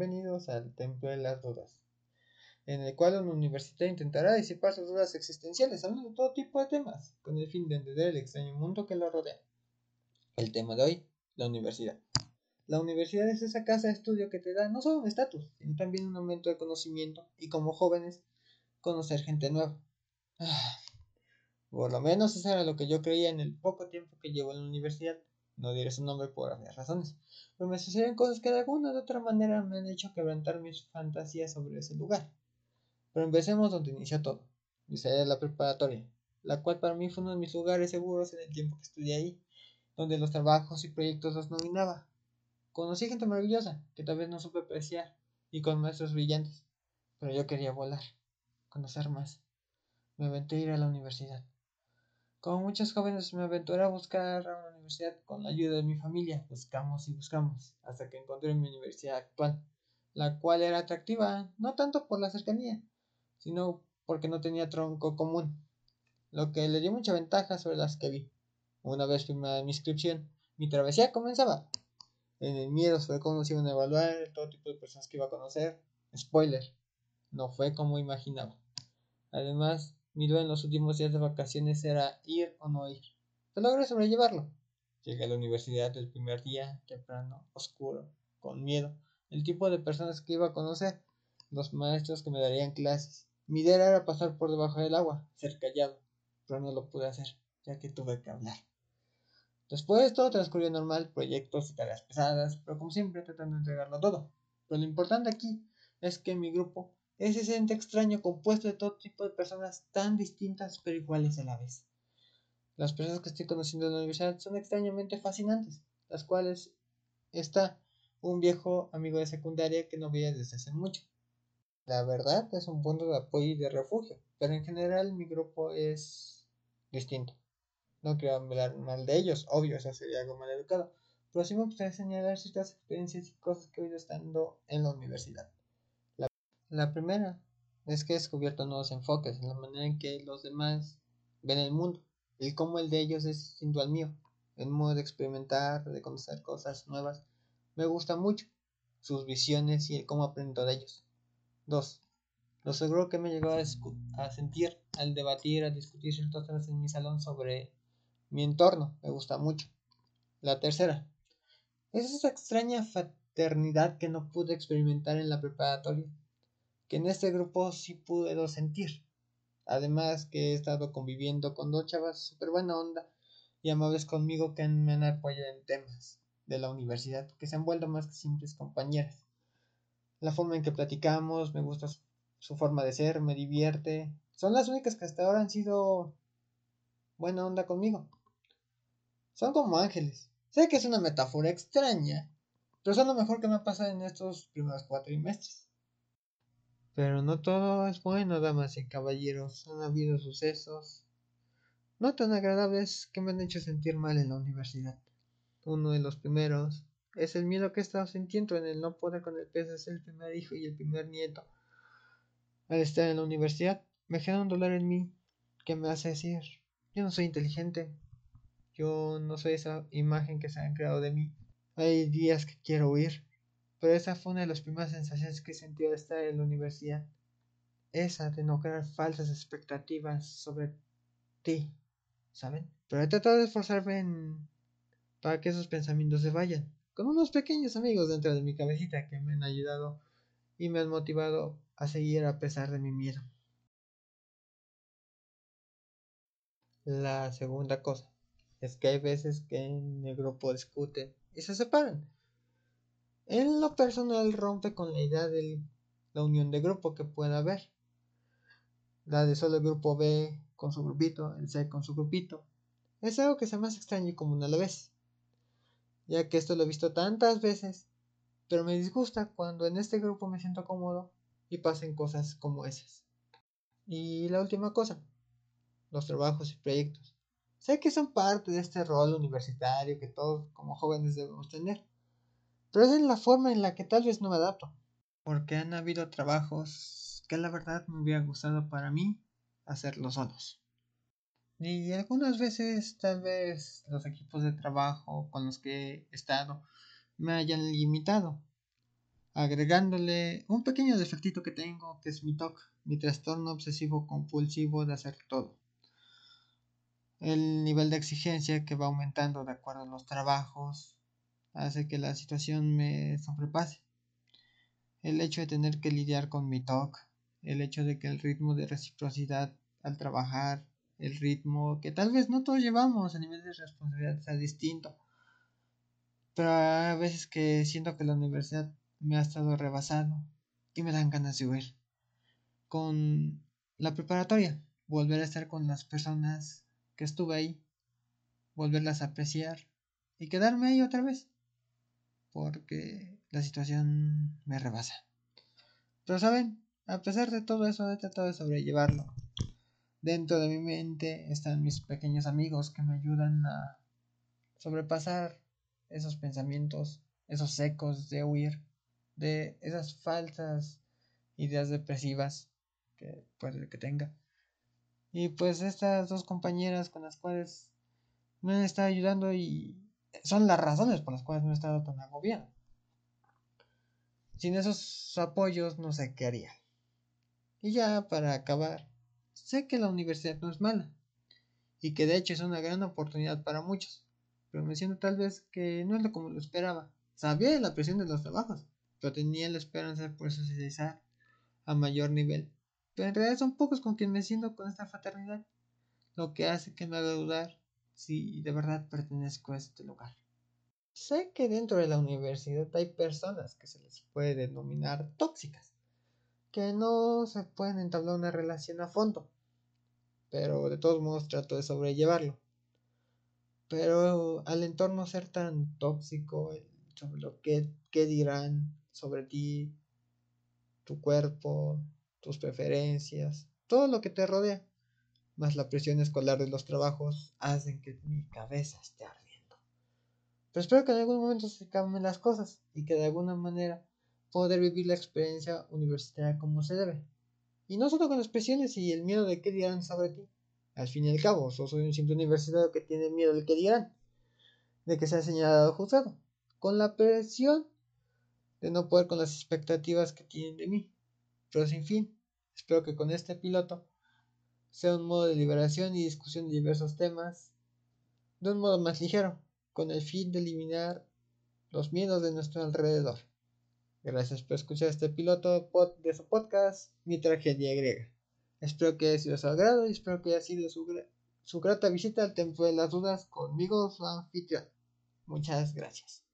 Bienvenidos al Templo de las Dudas, en el cual un universitario intentará disipar sus dudas existenciales hablando de todo tipo de temas, con el fin de entender el extraño mundo que lo rodea. El tema de hoy, la universidad. La universidad es esa casa de estudio que te da no solo un estatus, sino también un aumento de conocimiento y como jóvenes, conocer gente nueva. Ah, por lo menos eso era lo que yo creía en el poco tiempo que llevo en la universidad. No diré su nombre por varias razones, pero me suceden cosas que de alguna u otra manera me han hecho quebrantar mis fantasías sobre ese lugar. Pero empecemos donde inició todo, y sería la preparatoria, la cual para mí fue uno de mis lugares seguros en el tiempo que estudié ahí, donde los trabajos y proyectos los nominaba. Conocí gente maravillosa, que tal vez no supe apreciar, y con maestros brillantes, pero yo quería volar, conocer más. Me aventé a ir a la universidad. Como muchos jóvenes me aventuré a buscar a una universidad con la ayuda de mi familia. Buscamos y buscamos hasta que encontré mi universidad actual, la cual era atractiva no tanto por la cercanía, sino porque no tenía tronco común, lo que le dio mucha ventaja sobre las que vi. Una vez firmada mi inscripción, mi travesía comenzaba. En el miedo fue como se iban a evaluar todo tipo de personas que iba a conocer. Spoiler, no fue como imaginaba. Además, mi duda en los últimos días de vacaciones era ir o no ir. Pero logré sobrellevarlo. Llegué a la universidad el primer día, temprano, oscuro, con miedo, el tipo de personas que iba a conocer, los maestros que me darían clases. Mi idea era pasar por debajo del agua, ser callado, pero no lo pude hacer, ya que tuve que hablar. Después todo transcurrió normal, proyectos y tareas pesadas, pero como siempre tratando de entregarlo todo. Pero lo importante aquí es que mi grupo es ese ente extraño compuesto de todo tipo de personas tan distintas pero iguales a la vez. Las personas que estoy conociendo en la universidad son extrañamente fascinantes, las cuales está un viejo amigo de secundaria que no veía desde hace mucho. La verdad es un punto de apoyo y de refugio, pero en general mi grupo es distinto. No quiero hablar mal de ellos, obvio, eso sería algo mal educado, pero sí me gustaría señalar ciertas experiencias y cosas que he ido estando en la universidad. La primera es que he descubierto nuevos enfoques en la manera en que los demás ven el mundo y cómo el de ellos es distinto al mío. El modo de experimentar, de conocer cosas nuevas, me gusta mucho. Sus visiones y el cómo aprendo de ellos. 2. Lo seguro que me llegó a, a sentir al debatir, a discutir ciertos temas en mi salón sobre mi entorno. Me gusta mucho. La tercera. Es esa extraña fraternidad que no pude experimentar en la preparatoria que en este grupo sí puedo sentir. Además que he estado conviviendo con dos chavas súper buena onda y amables conmigo que me han apoyado en temas de la universidad, que se han vuelto más que simples compañeras. La forma en que platicamos, me gusta su, forma de ser, me divierte. Son las únicas que hasta ahora han sido buena onda conmigo. Son como ángeles. Sé que es una metáfora extraña, pero son lo mejor que me ha pasado en estos primeros cuatro trimestres. Pero no todo es bueno, damas y caballeros. Han habido sucesos no tan agradables que me han hecho sentir mal en la universidad. Uno de los primeros es el miedo que he estado sintiendo en el no poder con el peso de ser el primer hijo y el primer nieto. Al estar en la universidad, me genera un dolor en mí que me hace decir, yo no soy inteligente, yo no soy esa imagen que se han creado de mí. Hay días que quiero huir, pero esa fue una de las primeras sensaciones que sentí al estar en la universidad. Esa de no crear falsas expectativas sobre ti, ¿saben? Pero he tratado de esforzarme para que esos pensamientos se vayan, con unos pequeños amigos dentro de mi cabecita que me han ayudado y me han motivado a seguir a pesar de mi miedo. La segunda cosa es que hay veces que en el grupo discuten y se separan. En lo personal rompe con la idea de la unión de grupo que pueda haber. La de solo el grupo B con su grupito, el C con su grupito. Es algo que se me hace extraño y común a la vez. Ya que esto lo he visto tantas veces, pero me disgusta cuando en este grupo me siento cómodo y pasen cosas como esas. Y la última cosa, los trabajos y proyectos. Sé que son parte de este rol universitario que todos como jóvenes debemos tener. Pero es en la forma en la que tal vez no me adapto. Porque han habido trabajos que la verdad me hubiera gustado para mí hacerlos solos. Y algunas veces tal vez los equipos de trabajo con los que he estado me hayan limitado. agregándole un pequeño defectito que tengo, que es mi TOC, mi trastorno obsesivo compulsivo de hacer todo. El nivel de exigencia que va aumentando de acuerdo a los trabajos hace que la situación me sobrepase. El hecho de tener que lidiar con mi TOC, el hecho de que el ritmo de reciprocidad al trabajar, el ritmo que tal vez no todos llevamos a nivel de responsabilidad sea distinto. Pero a veces que siento que la universidad me ha estado rebasando y me dan ganas de huir. Con la preparatoria, volver a estar con las personas que estuve ahí, volverlas a apreciar y quedarme ahí otra vez. Porque la situación me rebasa. Pero saben, a pesar de todo eso he tratado de sobrellevarlo. Dentro de mi mente están mis pequeños amigos que me ayudan a sobrepasar esos pensamientos, esos ecos de huir, de esas falsas ideas depresivas que puede que tenga. Y pues estas dos compañeras con las cuales me han estado ayudando y son las razones por las cuales no he estado tan agobiado. Sin esos apoyos no sé qué haría. Y ya para acabar, Sé que la universidad no es mala y que de hecho es una gran oportunidad para muchos, pero me siento tal vez que no es lo como lo esperaba. Sabía de la presión de los trabajos, pero tenía la esperanza de poder socializar a mayor nivel. Pero en realidad son pocos con quien me siento con esta fraternidad, lo que hace que me haga dudar si de verdad pertenezco a este lugar. Sé que dentro de la universidad hay personas que se les puede denominar tóxicas que no se pueden entablar una relación a fondo. Pero de todos modos trato de sobrellevarlo. Pero al entorno ser tan tóxico, sobre lo que, dirán sobre ti, tu cuerpo, tus preferencias, todo lo que te rodea, más la presión escolar de los trabajos, hacen que mi cabeza esté ardiendo. Pero espero que en algún momento se cambien las cosas y que de alguna manera poder vivir la experiencia universitaria como se debe. Y no solo con las presiones y el miedo de qué dirán sobre ti. Al fin y al cabo, solo soy un simple universitario que tiene miedo de qué dirán, de que sea señalado o juzgado, con la presión de no poder con las expectativas que tienen de mí. Pero sin fin, espero que con este piloto sea un modo de liberación y discusión de diversos temas de un modo más ligero, con el fin de eliminar los miedos de nuestro alrededor. Gracias por escuchar este piloto de su podcast, Mi Tragedia Griega. Espero que haya sido su agrado y espero que haya sido su, su grata visita al Templo de las Dudas conmigo, su anfitrión. Muchas gracias.